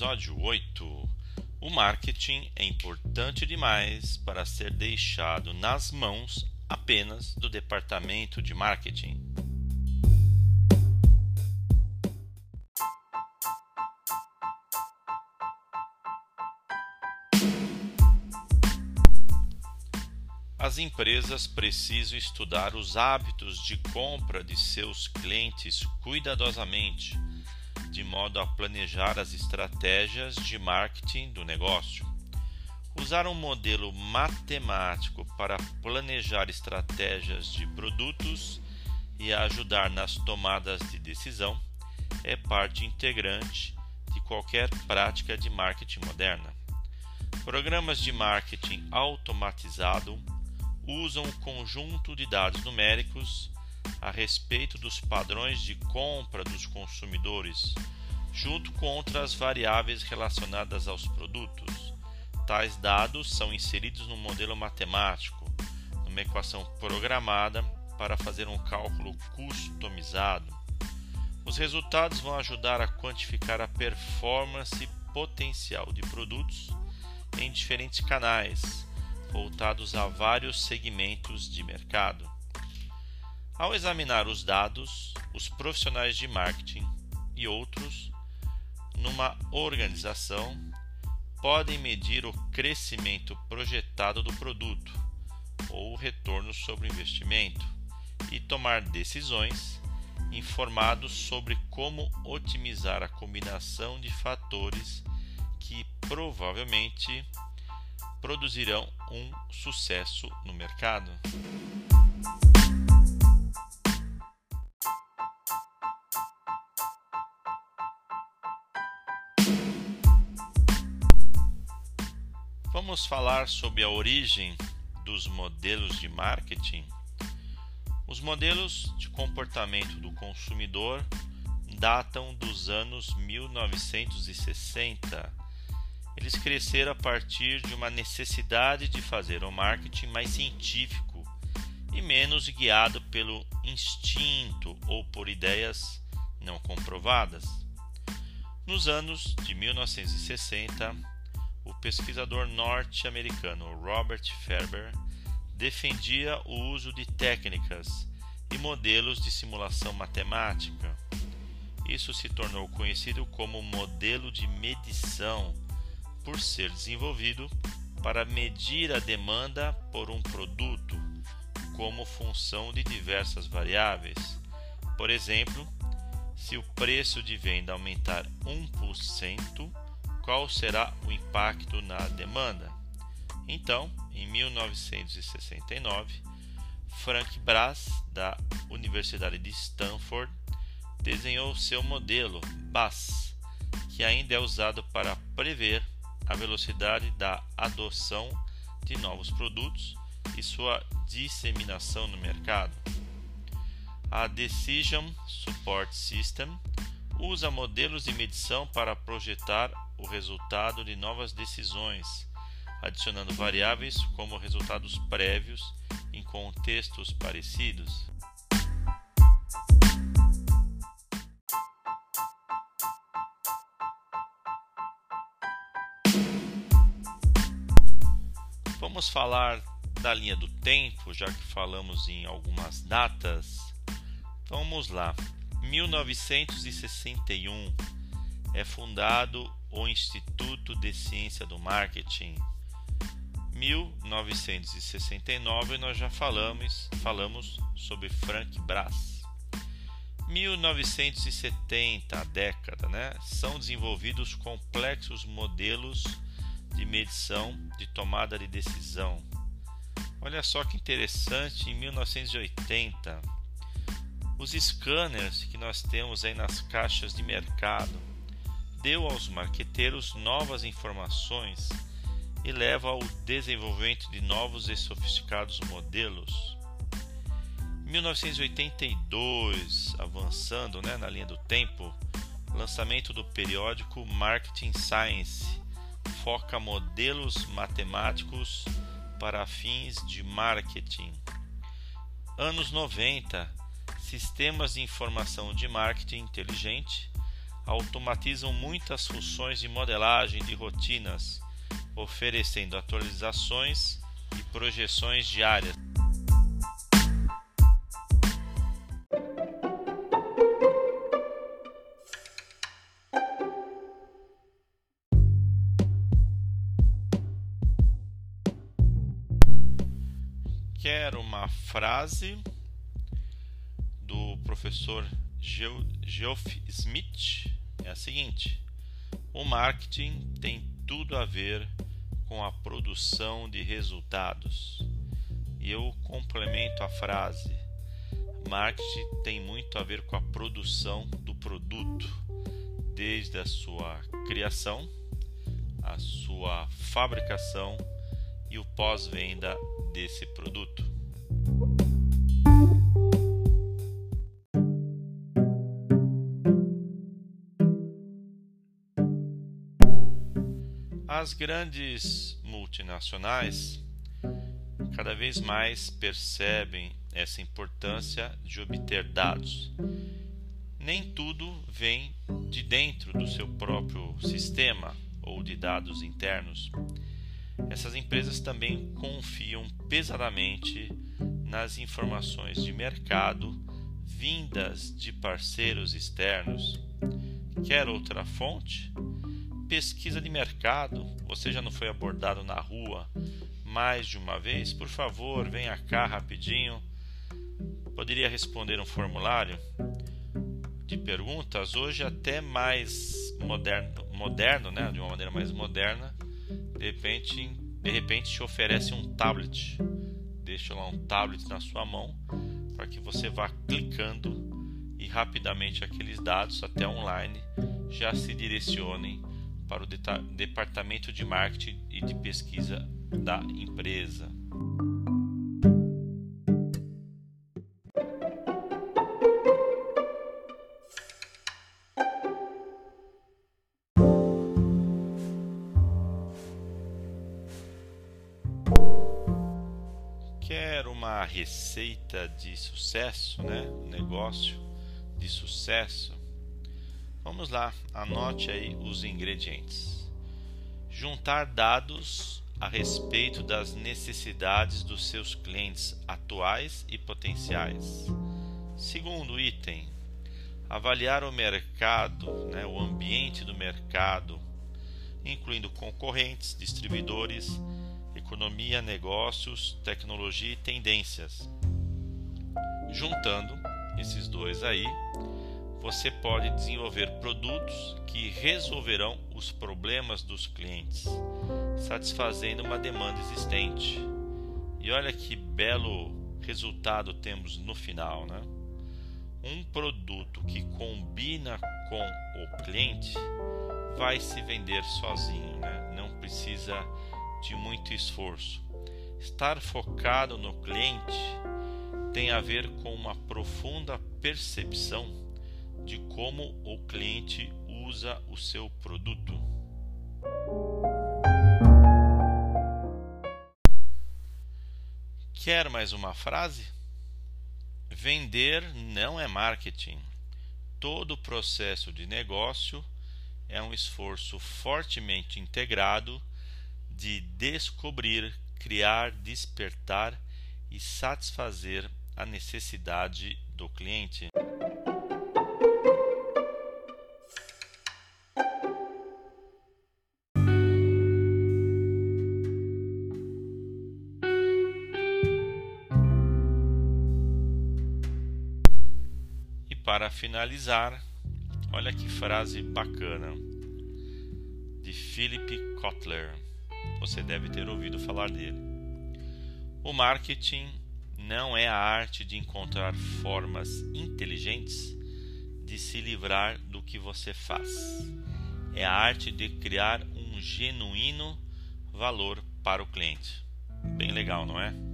Episódio 8 O marketing é importante demais para ser deixado nas mãos apenas do departamento de marketing. As empresas precisam estudar os hábitos de compra de seus clientes cuidadosamente de modo a planejar as estratégias de marketing do negócio. Usar um modelo matemático para planejar estratégias de produtos e ajudar nas tomadas de decisão é parte integrante de qualquer prática de marketing moderna. Programas de marketing automatizado usam um conjunto de dados numéricos a respeito dos padrões de compra dos consumidores, junto com outras variáveis relacionadas aos produtos. Tais dados são inseridos no modelo matemático, numa equação programada para fazer um cálculo customizado. Os resultados vão ajudar a quantificar a performance potencial de produtos em diferentes canais, voltados a vários segmentos de mercado. Ao examinar os dados, os profissionais de marketing e outros numa organização podem medir o crescimento projetado do produto ou o retorno sobre o investimento e tomar decisões informados sobre como otimizar a combinação de fatores que provavelmente produzirão um sucesso no mercado. Vamos falar sobre a origem dos modelos de marketing. Os modelos de comportamento do consumidor datam dos anos 1960. Eles cresceram a partir de uma necessidade de fazer o marketing mais científico e menos guiado pelo instinto ou por ideias não comprovadas. Nos anos de 1960, o pesquisador norte-americano Robert Ferber defendia o uso de técnicas e modelos de simulação matemática. Isso se tornou conhecido como modelo de medição, por ser desenvolvido para medir a demanda por um produto como função de diversas variáveis. Por exemplo, se o preço de venda aumentar 1%, qual será o impacto na demanda. Então, em 1969, Frank Brass, da Universidade de Stanford, desenhou seu modelo BAS, que ainda é usado para prever a velocidade da adoção de novos produtos e sua disseminação no mercado. A Decision Support System usa modelos de medição para projetar o resultado de novas decisões, adicionando variáveis como resultados prévios em contextos parecidos. Vamos falar da linha do tempo, já que falamos em algumas datas. Vamos lá. 1961 é fundado o Instituto de Ciência do Marketing. 1969 nós já falamos, falamos sobre Frank Brass. 1970, a década, né? São desenvolvidos complexos modelos de medição de tomada de decisão. Olha só que interessante, em 1980, os scanners que nós temos aí nas caixas de mercado deu aos marqueteiros novas informações e leva ao desenvolvimento de novos e sofisticados modelos. 1982, avançando né, na linha do tempo, lançamento do periódico Marketing Science foca modelos matemáticos para fins de marketing. Anos 90, sistemas de informação de marketing inteligente automatizam muitas funções de modelagem de rotinas, oferecendo atualizações e projeções diárias. Quero uma frase professor Geoff Smith é a seguinte: o marketing tem tudo a ver com a produção de resultados. E eu complemento a frase: marketing tem muito a ver com a produção do produto, desde a sua criação, a sua fabricação e o pós-venda desse produto. As grandes multinacionais cada vez mais percebem essa importância de obter dados. Nem tudo vem de dentro do seu próprio sistema ou de dados internos. Essas empresas também confiam pesadamente nas informações de mercado vindas de parceiros externos. Quer outra fonte? Pesquisa de mercado, você já não foi abordado na rua mais de uma vez? Por favor, venha cá rapidinho. Poderia responder um formulário de perguntas, hoje até mais moderno, moderno, né? de uma maneira mais moderna. De repente, de repente te oferece um tablet. Deixa lá um tablet na sua mão para que você vá clicando e rapidamente aqueles dados até online já se direcionem para o departamento de marketing e de pesquisa da empresa. Quer uma receita de sucesso, né? Um negócio de sucesso? Vamos lá, anote aí os ingredientes. Juntar dados a respeito das necessidades dos seus clientes atuais e potenciais. Segundo item, avaliar o mercado, né, o ambiente do mercado, incluindo concorrentes, distribuidores, economia, negócios, tecnologia e tendências. Juntando esses dois aí, você pode desenvolver produtos que resolverão os problemas dos clientes, satisfazendo uma demanda existente. E olha que belo resultado temos no final, né? Um produto que combina com o cliente vai se vender sozinho, né? Não precisa de muito esforço. Estar focado no cliente tem a ver com uma profunda percepção de como o cliente usa o seu produto. Quer mais uma frase? Vender não é marketing. Todo o processo de negócio é um esforço fortemente integrado de descobrir, criar, despertar e satisfazer a necessidade do cliente. Para finalizar, olha que frase bacana de Philip Kotler. Você deve ter ouvido falar dele. O marketing não é a arte de encontrar formas inteligentes de se livrar do que você faz. É a arte de criar um genuíno valor para o cliente. Bem legal, não é?